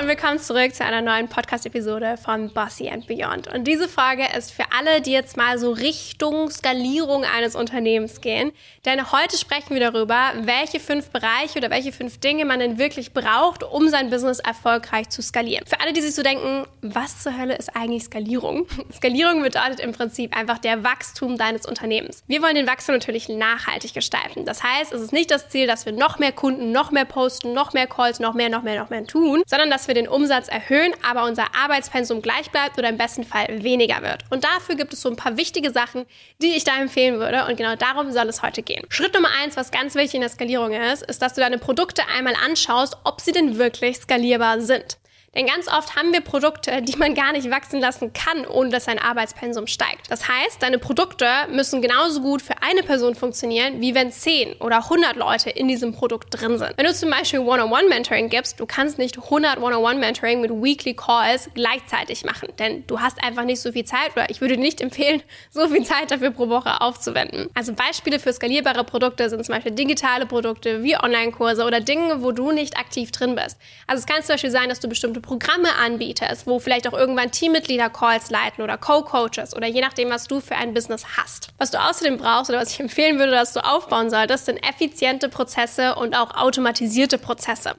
Und willkommen zurück zu einer neuen Podcast-Episode von Bossy and Beyond. Und diese Folge ist für alle, die jetzt mal so Richtung Skalierung eines Unternehmens gehen. Denn heute sprechen wir darüber, welche fünf Bereiche oder welche fünf Dinge man denn wirklich braucht, um sein Business erfolgreich zu skalieren. Für alle, die sich so denken, was zur Hölle ist eigentlich Skalierung? Skalierung bedeutet im Prinzip einfach der Wachstum deines Unternehmens. Wir wollen den Wachstum natürlich nachhaltig gestalten. Das heißt, es ist nicht das Ziel, dass wir noch mehr Kunden, noch mehr posten, noch mehr Calls, noch mehr, noch mehr, noch mehr tun, sondern dass wir den Umsatz erhöhen, aber unser Arbeitspensum gleich bleibt oder im besten Fall weniger wird. Und dafür gibt es so ein paar wichtige Sachen, die ich da empfehlen würde. Und genau darum soll es heute gehen. Schritt Nummer eins, was ganz wichtig in der Skalierung ist, ist, dass du deine Produkte einmal anschaust, ob sie denn wirklich skalierbar sind. Denn ganz oft haben wir Produkte, die man gar nicht wachsen lassen kann, ohne dass sein Arbeitspensum steigt. Das heißt, deine Produkte müssen genauso gut für eine Person funktionieren, wie wenn 10 oder 100 Leute in diesem Produkt drin sind. Wenn du zum Beispiel One-on-One-Mentoring gibst, du kannst nicht 100 One-on-One-Mentoring mit Weekly Calls gleichzeitig machen, denn du hast einfach nicht so viel Zeit oder ich würde dir nicht empfehlen, so viel Zeit dafür pro Woche aufzuwenden. Also Beispiele für skalierbare Produkte sind zum Beispiel digitale Produkte wie Online-Kurse oder Dinge, wo du nicht aktiv drin bist. Also es kann zum Beispiel sein, dass du bestimmte Programme anbietest, wo vielleicht auch irgendwann Teammitglieder Calls leiten oder Co-Coaches oder je nachdem, was du für ein Business hast. Was du außerdem brauchst oder was ich empfehlen würde, dass du aufbauen solltest, sind effiziente Prozesse und auch automatisierte Prozesse.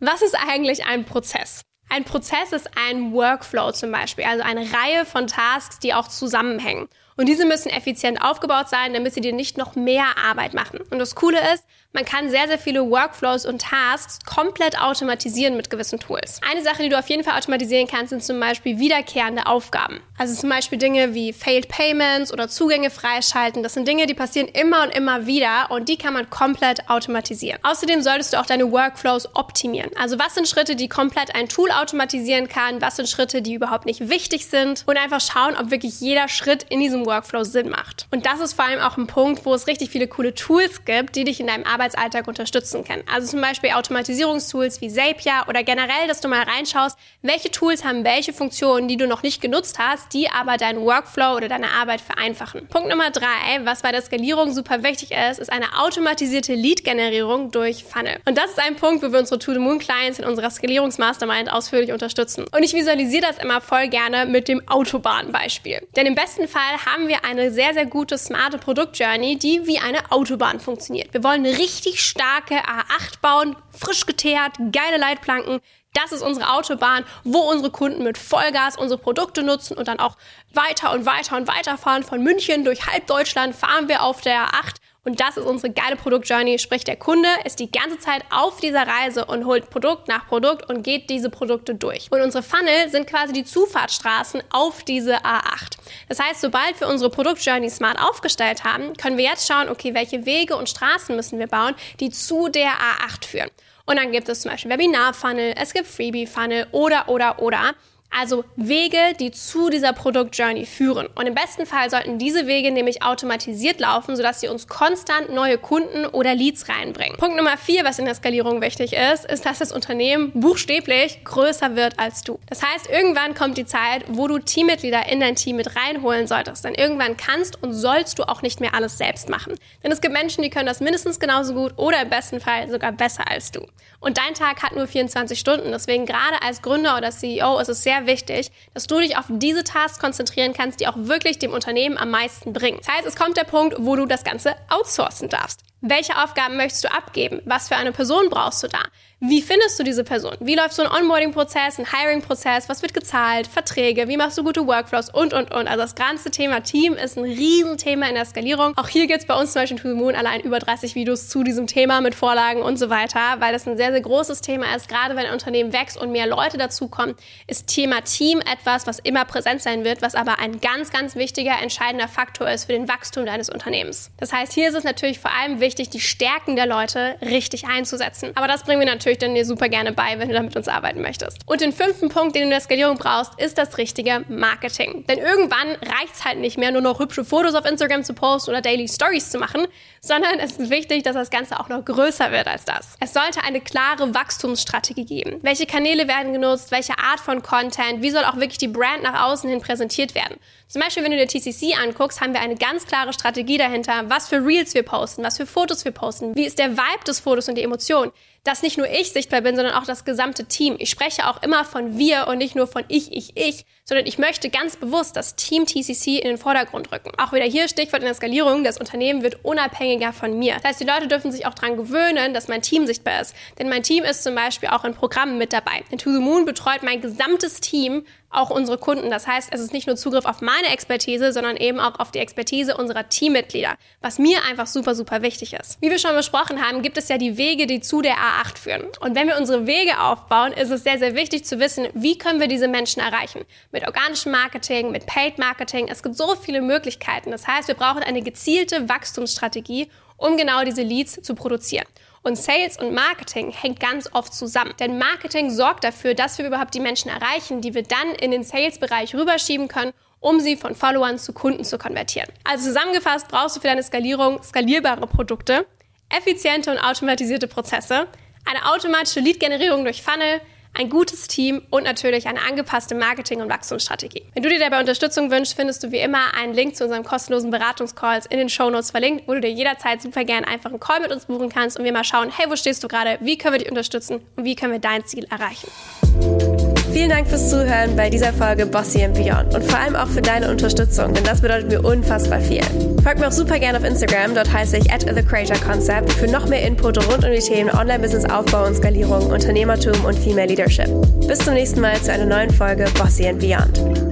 Was ist eigentlich ein Prozess? Ein Prozess ist ein Workflow zum Beispiel, also eine Reihe von Tasks, die auch zusammenhängen. Und diese müssen effizient aufgebaut sein, damit sie dir nicht noch mehr Arbeit machen. Und das Coole ist, man kann sehr, sehr viele Workflows und Tasks komplett automatisieren mit gewissen Tools. Eine Sache, die du auf jeden Fall automatisieren kannst, sind zum Beispiel wiederkehrende Aufgaben. Also zum Beispiel Dinge wie Failed Payments oder Zugänge freischalten. Das sind Dinge, die passieren immer und immer wieder und die kann man komplett automatisieren. Außerdem solltest du auch deine Workflows optimieren. Also was sind Schritte, die komplett ein Tool automatisieren kann? Was sind Schritte, die überhaupt nicht wichtig sind? Und einfach schauen, ob wirklich jeder Schritt in diesem Workflow Sinn macht. Und das ist vor allem auch ein Punkt, wo es richtig viele coole Tools gibt, die dich in deinem Arbeitsalltag unterstützen können. Also zum Beispiel Automatisierungstools wie Zapier oder generell, dass du mal reinschaust, welche Tools haben welche Funktionen, die du noch nicht genutzt hast, die aber deinen Workflow oder deine Arbeit vereinfachen. Punkt Nummer drei, was bei der Skalierung super wichtig ist, ist eine automatisierte Lead-Generierung durch Funnel. Und das ist ein Punkt, wo wir unsere To the Moon Clients in unserer Skalierungsmastermind ausführlich unterstützen. Und ich visualisiere das immer voll gerne mit dem Autobahnbeispiel. Denn im besten Fall haben wir eine sehr, sehr gute, smarte Produktjourney, die wie eine Autobahn funktioniert. Wir wollen eine richtig starke A8 bauen, frisch geteert, geile Leitplanken. Das ist unsere Autobahn, wo unsere Kunden mit Vollgas unsere Produkte nutzen und dann auch weiter und weiter und weiter fahren. Von München durch halb Deutschland fahren wir auf der A8 und das ist unsere geile Produktjourney. Sprich, der Kunde ist die ganze Zeit auf dieser Reise und holt Produkt nach Produkt und geht diese Produkte durch. Und unsere Funnel sind quasi die Zufahrtsstraßen auf diese A8. Das heißt, sobald wir unsere Produktjourney smart aufgestellt haben, können wir jetzt schauen, okay, welche Wege und Straßen müssen wir bauen, die zu der A8 führen. Und dann gibt es zum Beispiel Webinar-Funnel, es gibt Freebie-Funnel oder, oder, oder. Also Wege, die zu dieser Produktjourney führen. Und im besten Fall sollten diese Wege nämlich automatisiert laufen, sodass sie uns konstant neue Kunden oder Leads reinbringen. Punkt Nummer vier, was in der Skalierung wichtig ist, ist, dass das Unternehmen buchstäblich größer wird als du. Das heißt, irgendwann kommt die Zeit, wo du Teammitglieder in dein Team mit reinholen solltest. Denn irgendwann kannst und sollst du auch nicht mehr alles selbst machen. Denn es gibt Menschen, die können das mindestens genauso gut oder im besten Fall sogar besser als du. Und dein Tag hat nur 24 Stunden. Deswegen gerade als Gründer oder CEO ist es sehr wichtig, dass du dich auf diese Tasks konzentrieren kannst, die auch wirklich dem Unternehmen am meisten bringen. Das heißt, es kommt der Punkt, wo du das Ganze outsourcen darfst. Welche Aufgaben möchtest du abgeben? Was für eine Person brauchst du da? Wie findest du diese Person? Wie läuft so ein Onboarding-Prozess, ein Hiring-Prozess? Was wird gezahlt? Verträge? Wie machst du gute Workflows? Und, und, und. Also das ganze Thema Team ist ein Riesenthema in der Skalierung. Auch hier gibt es bei uns zum Beispiel in To Moon allein über 30 Videos zu diesem Thema mit Vorlagen und so weiter, weil das ein sehr, sehr großes Thema ist. Gerade wenn ein Unternehmen wächst und mehr Leute dazukommen, ist Thema Team etwas, was immer präsent sein wird, was aber ein ganz, ganz wichtiger, entscheidender Faktor ist für den Wachstum deines Unternehmens. Das heißt, hier ist es natürlich vor allem wichtig, die Stärken der Leute richtig einzusetzen. Aber das bringen wir natürlich dann dir super gerne bei, wenn du damit uns arbeiten möchtest. Und den fünften Punkt, den du in der Skalierung brauchst, ist das richtige Marketing. Denn irgendwann reicht es halt nicht mehr, nur noch hübsche Fotos auf Instagram zu posten oder Daily Stories zu machen, sondern es ist wichtig, dass das Ganze auch noch größer wird als das. Es sollte eine klare Wachstumsstrategie geben. Welche Kanäle werden genutzt? Welche Art von Content? Wie soll auch wirklich die Brand nach außen hin präsentiert werden? Zum Beispiel, wenn du dir TCC anguckst, haben wir eine ganz klare Strategie dahinter, was für Reels wir posten, was für Fotos wir posten, wie ist der Vibe des Fotos und die Emotion dass nicht nur ich sichtbar bin, sondern auch das gesamte Team. Ich spreche auch immer von wir und nicht nur von ich, ich, ich, sondern ich möchte ganz bewusst das Team TCC in den Vordergrund rücken. Auch wieder hier Stichwort in der Skalierung, das Unternehmen wird unabhängiger von mir. Das heißt, die Leute dürfen sich auch daran gewöhnen, dass mein Team sichtbar ist. Denn mein Team ist zum Beispiel auch in Programmen mit dabei. In To The Moon betreut mein gesamtes Team auch unsere Kunden. Das heißt, es ist nicht nur Zugriff auf meine Expertise, sondern eben auch auf die Expertise unserer Teammitglieder, was mir einfach super, super wichtig ist. Wie wir schon besprochen haben, gibt es ja die Wege, die zu der A8 führen. Und wenn wir unsere Wege aufbauen, ist es sehr, sehr wichtig zu wissen, wie können wir diese Menschen erreichen. Mit organischem Marketing, mit Paid Marketing. Es gibt so viele Möglichkeiten. Das heißt, wir brauchen eine gezielte Wachstumsstrategie, um genau diese Leads zu produzieren. Und Sales und Marketing hängt ganz oft zusammen. Denn Marketing sorgt dafür, dass wir überhaupt die Menschen erreichen, die wir dann in den Sales-Bereich rüberschieben können, um sie von Followern zu Kunden zu konvertieren. Also zusammengefasst brauchst du für deine Skalierung skalierbare Produkte, effiziente und automatisierte Prozesse, eine automatische Lead-Generierung durch Funnel, ein gutes Team und natürlich eine angepasste Marketing- und Wachstumsstrategie. Wenn du dir dabei Unterstützung wünschst, findest du wie immer einen Link zu unserem kostenlosen Beratungscalls in den Shownotes verlinkt, wo du dir jederzeit super gerne einfach einen Call mit uns buchen kannst und wir mal schauen, hey, wo stehst du gerade, wie können wir dich unterstützen und wie können wir dein Ziel erreichen. Vielen Dank fürs Zuhören bei dieser Folge Bossy and Beyond und vor allem auch für deine Unterstützung, denn das bedeutet mir unfassbar viel. Folgt mir auch super gerne auf Instagram, dort heiße ich at The Creator Concept für noch mehr Input rund um die Themen Online-Business-Aufbau und Skalierung, Unternehmertum und Female Leadership. Bis zum nächsten Mal zu einer neuen Folge Bossy and Beyond.